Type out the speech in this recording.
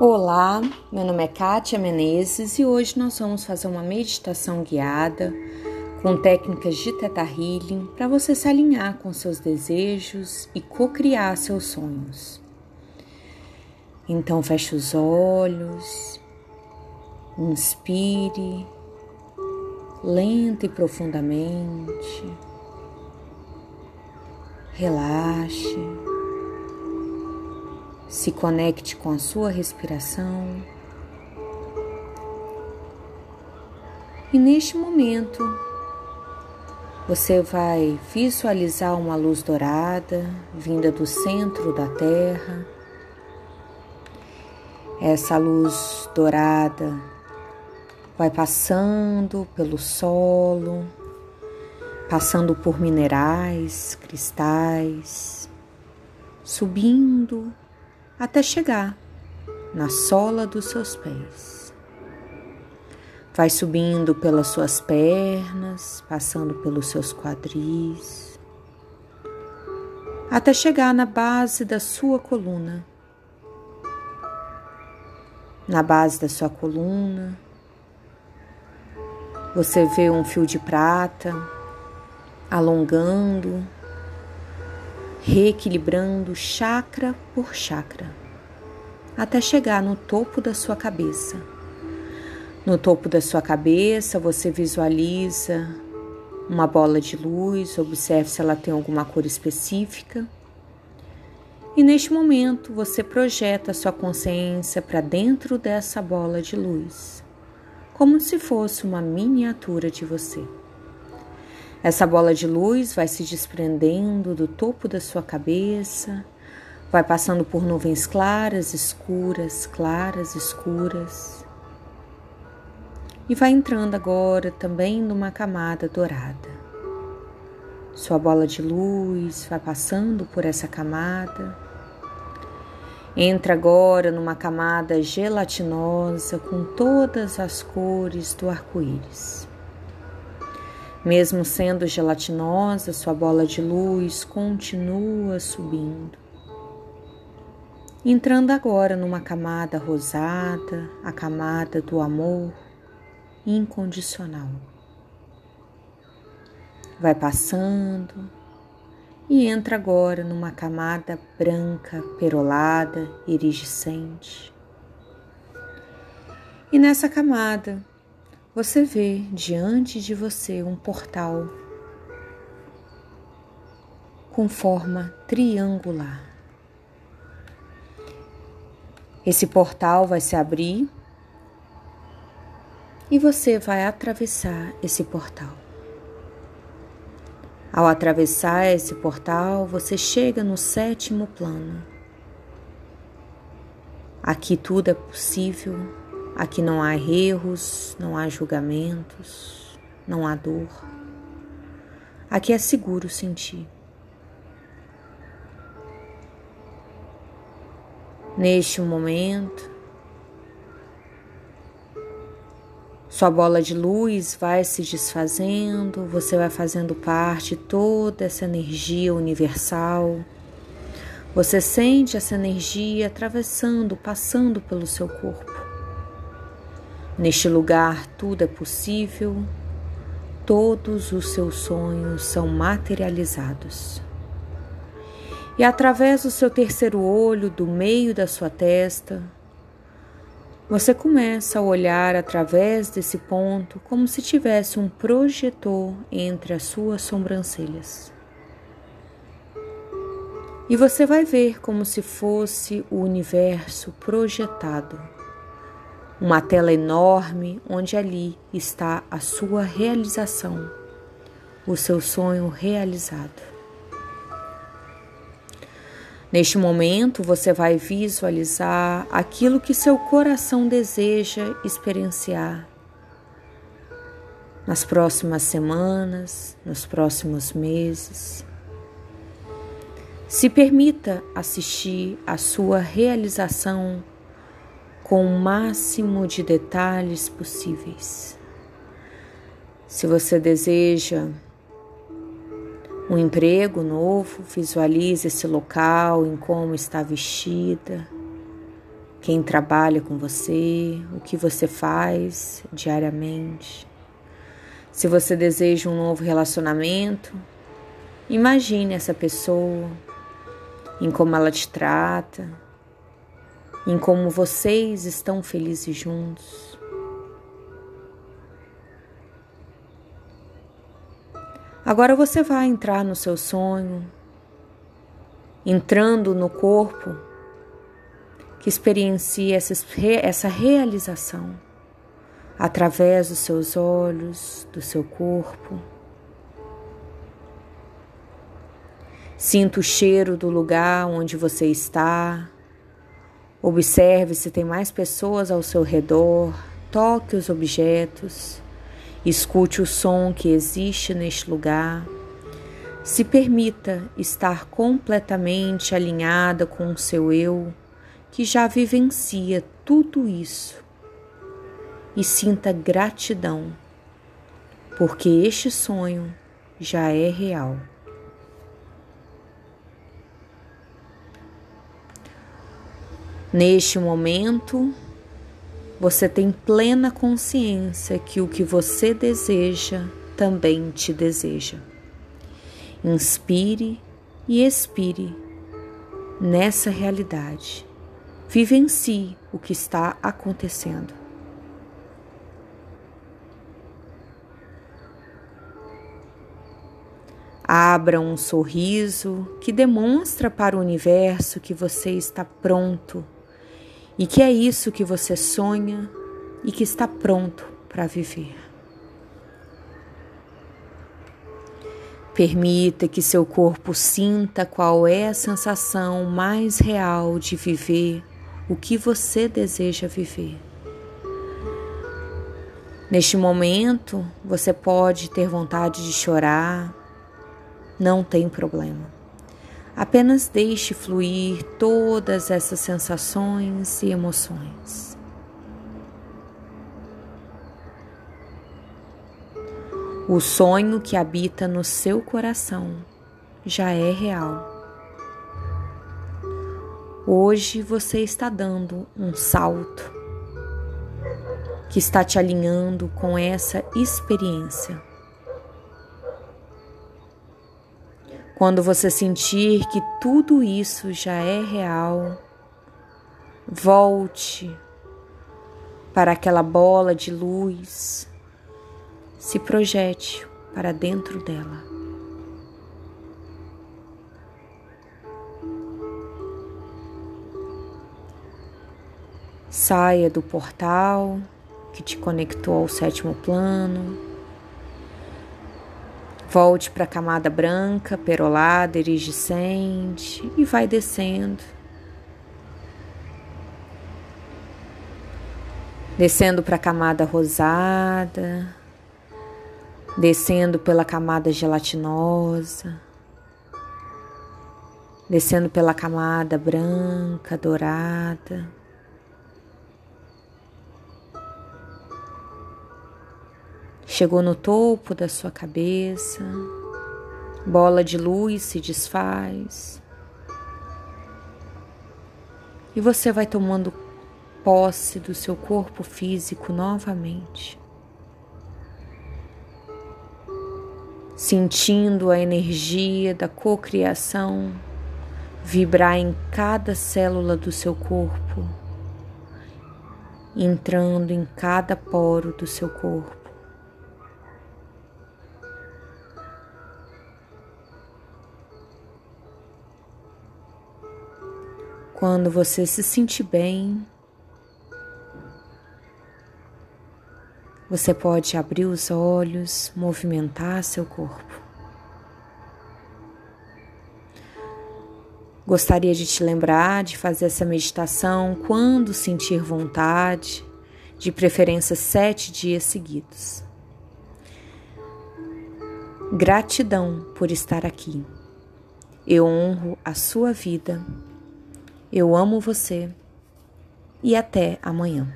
Olá, meu nome é Kátia Menezes e hoje nós vamos fazer uma meditação guiada com técnicas de Theta Healing para você se alinhar com seus desejos e co-criar seus sonhos. Então feche os olhos, inspire lenta e profundamente, relaxe. Se conecte com a sua respiração. E neste momento, você vai visualizar uma luz dourada vinda do centro da Terra. Essa luz dourada vai passando pelo solo, passando por minerais, cristais, subindo até chegar na sola dos seus pés. Vai subindo pelas suas pernas, passando pelos seus quadris, até chegar na base da sua coluna. Na base da sua coluna, você vê um fio de prata alongando reequilibrando chakra por chakra, até chegar no topo da sua cabeça. No topo da sua cabeça, você visualiza uma bola de luz, observe se ela tem alguma cor específica. E neste momento, você projeta a sua consciência para dentro dessa bola de luz, como se fosse uma miniatura de você. Essa bola de luz vai se desprendendo do topo da sua cabeça, vai passando por nuvens claras, escuras, claras, escuras. E vai entrando agora também numa camada dourada. Sua bola de luz vai passando por essa camada. Entra agora numa camada gelatinosa com todas as cores do arco-íris. Mesmo sendo gelatinosa, sua bola de luz continua subindo. Entrando agora numa camada rosada, a camada do amor incondicional. Vai passando e entra agora numa camada branca, perolada, iridescente. E nessa camada você vê diante de você um portal com forma triangular. Esse portal vai se abrir e você vai atravessar esse portal. Ao atravessar esse portal, você chega no sétimo plano. Aqui tudo é possível Aqui não há erros, não há julgamentos, não há dor. Aqui é seguro sentir. Neste momento, sua bola de luz vai se desfazendo, você vai fazendo parte de toda essa energia universal. Você sente essa energia atravessando, passando pelo seu corpo. Neste lugar tudo é possível, todos os seus sonhos são materializados. E através do seu terceiro olho, do meio da sua testa, você começa a olhar através desse ponto como se tivesse um projetor entre as suas sobrancelhas. E você vai ver como se fosse o universo projetado uma tela enorme onde ali está a sua realização, o seu sonho realizado. Neste momento, você vai visualizar aquilo que seu coração deseja experienciar nas próximas semanas, nos próximos meses. Se permita assistir à sua realização com o máximo de detalhes possíveis. Se você deseja um emprego novo, visualize esse local em como está vestida, quem trabalha com você, o que você faz diariamente. Se você deseja um novo relacionamento, imagine essa pessoa, em como ela te trata, em como vocês estão felizes juntos. Agora você vai entrar no seu sonho, entrando no corpo que experiencia essa, essa realização através dos seus olhos, do seu corpo. Sinta o cheiro do lugar onde você está. Observe se tem mais pessoas ao seu redor. Toque os objetos. Escute o som que existe neste lugar. Se permita estar completamente alinhada com o seu eu, que já vivencia tudo isso. E sinta gratidão, porque este sonho já é real. Neste momento, você tem plena consciência que o que você deseja também te deseja. Inspire e expire nessa realidade. Vivencie o que está acontecendo. Abra um sorriso que demonstra para o universo que você está pronto e que é isso que você sonha e que está pronto para viver. Permita que seu corpo sinta qual é a sensação mais real de viver o que você deseja viver. Neste momento, você pode ter vontade de chorar, não tem problema. Apenas deixe fluir todas essas sensações e emoções. O sonho que habita no seu coração já é real. Hoje você está dando um salto que está te alinhando com essa experiência. Quando você sentir que tudo isso já é real, volte para aquela bola de luz, se projete para dentro dela. Saia do portal que te conectou ao sétimo plano Volte para a camada branca, perolada, iridescente e vai descendo. Descendo para a camada rosada, descendo pela camada gelatinosa, descendo pela camada branca, dourada. Chegou no topo da sua cabeça, bola de luz se desfaz. E você vai tomando posse do seu corpo físico novamente. Sentindo a energia da cocriação vibrar em cada célula do seu corpo, entrando em cada poro do seu corpo. Quando você se sentir bem, você pode abrir os olhos, movimentar seu corpo. Gostaria de te lembrar de fazer essa meditação quando sentir vontade, de preferência sete dias seguidos. Gratidão por estar aqui. Eu honro a sua vida eu amo você e até amanhã.